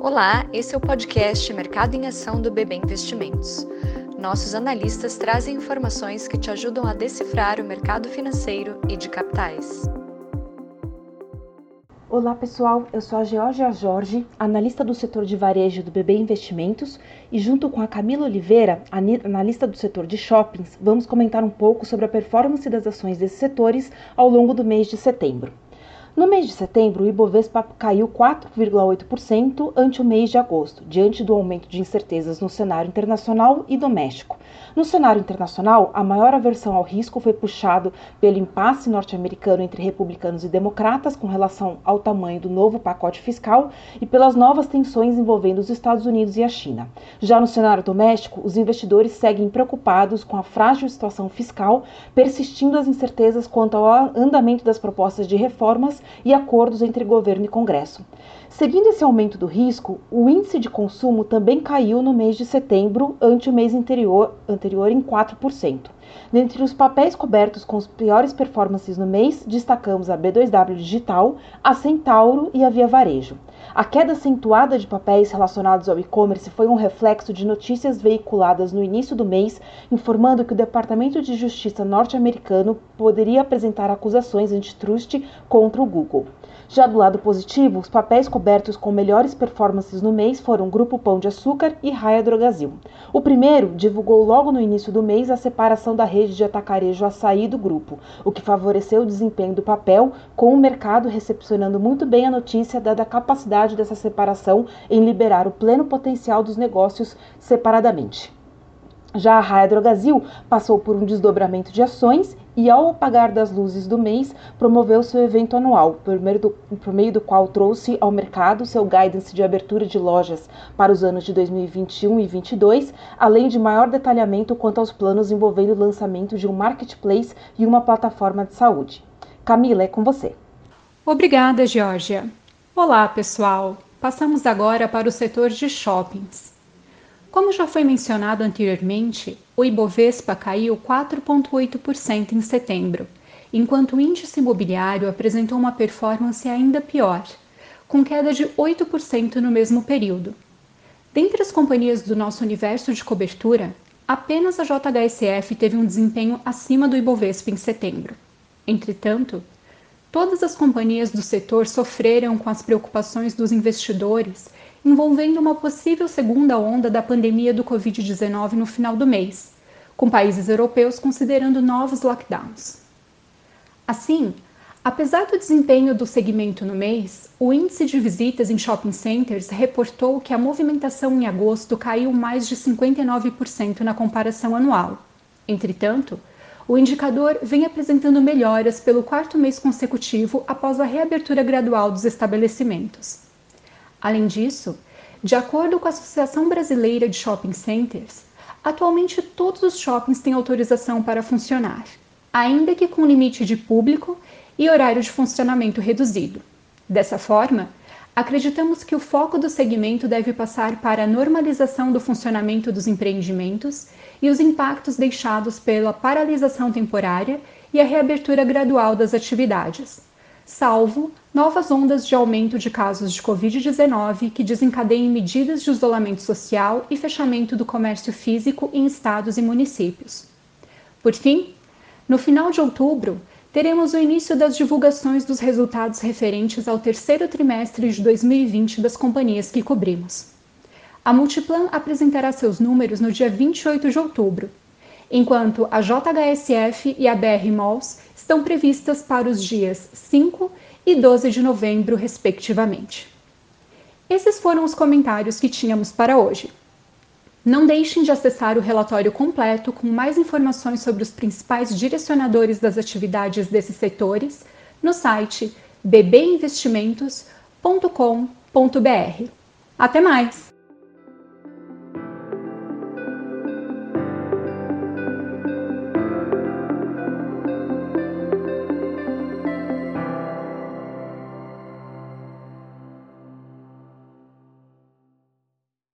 Olá, esse é o podcast Mercado em Ação do BB Investimentos. Nossos analistas trazem informações que te ajudam a decifrar o mercado financeiro e de capitais. Olá pessoal, eu sou a Georgia Jorge, analista do setor de varejo do BB Investimentos, e junto com a Camila Oliveira, analista do setor de shoppings, vamos comentar um pouco sobre a performance das ações desses setores ao longo do mês de setembro. No mês de setembro, o Ibovespa caiu 4,8% ante o mês de agosto, diante do aumento de incertezas no cenário internacional e doméstico. No cenário internacional, a maior aversão ao risco foi puxado pelo impasse norte-americano entre republicanos e democratas com relação ao tamanho do novo pacote fiscal e pelas novas tensões envolvendo os Estados Unidos e a China. Já no cenário doméstico, os investidores seguem preocupados com a frágil situação fiscal, persistindo as incertezas quanto ao andamento das propostas de reformas e acordos entre governo e Congresso. Seguindo esse aumento do risco, o índice de consumo também caiu no mês de setembro ante o mês anterior, anterior em 4%. Dentre os papéis cobertos com as piores performances no mês, destacamos a B2W Digital, a Centauro e a Via Varejo. A queda acentuada de papéis relacionados ao e-commerce foi um reflexo de notícias veiculadas no início do mês, informando que o Departamento de Justiça norte-americano poderia apresentar acusações antitrust contra o Google. Já do lado positivo, os papéis cobertos com melhores performances no mês foram Grupo Pão de Açúcar e Raia Drogazil. O primeiro divulgou logo no início do mês a separação da rede de atacarejo açaí do grupo, o que favoreceu o desempenho do papel, com o mercado recepcionando muito bem a notícia dada a capacidade dessa separação em liberar o pleno potencial dos negócios separadamente. Já a Raia Drogazil passou por um desdobramento de ações e, ao apagar das luzes do mês, promoveu seu evento anual, por meio, do, por meio do qual trouxe ao mercado seu guidance de abertura de lojas para os anos de 2021 e 2022, além de maior detalhamento quanto aos planos envolvendo o lançamento de um marketplace e uma plataforma de saúde. Camila, é com você. Obrigada, Georgia. Olá, pessoal. Passamos agora para o setor de shoppings. Como já foi mencionado anteriormente, o Ibovespa caiu 4,8% em setembro, enquanto o índice imobiliário apresentou uma performance ainda pior, com queda de 8% no mesmo período. Dentre as companhias do nosso universo de cobertura, apenas a JHSF teve um desempenho acima do Ibovespa em setembro. Entretanto, todas as companhias do setor sofreram com as preocupações dos investidores envolvendo uma possível segunda onda da pandemia do Covid-19 no final do mês, com países europeus considerando novos lockdowns. Assim, apesar do desempenho do segmento no mês, o índice de visitas em shopping centers reportou que a movimentação em agosto caiu mais de 59% na comparação anual. Entretanto, o indicador vem apresentando melhoras pelo quarto mês consecutivo após a reabertura gradual dos estabelecimentos. Além disso, de acordo com a Associação Brasileira de Shopping Centers, atualmente todos os shoppings têm autorização para funcionar, ainda que com limite de público e horário de funcionamento reduzido. Dessa forma, acreditamos que o foco do segmento deve passar para a normalização do funcionamento dos empreendimentos e os impactos deixados pela paralisação temporária e a reabertura gradual das atividades salvo novas ondas de aumento de casos de Covid-19 que desencadeiem medidas de isolamento social e fechamento do comércio físico em estados e municípios. Por fim, no final de outubro, teremos o início das divulgações dos resultados referentes ao terceiro trimestre de 2020 das companhias que cobrimos. A Multiplan apresentará seus números no dia 28 de outubro, enquanto a JHSF e a BR Malls estão previstas para os dias 5 e 12 de novembro, respectivamente. Esses foram os comentários que tínhamos para hoje. Não deixem de acessar o relatório completo com mais informações sobre os principais direcionadores das atividades desses setores no site bbinvestimentos.com.br. Até mais!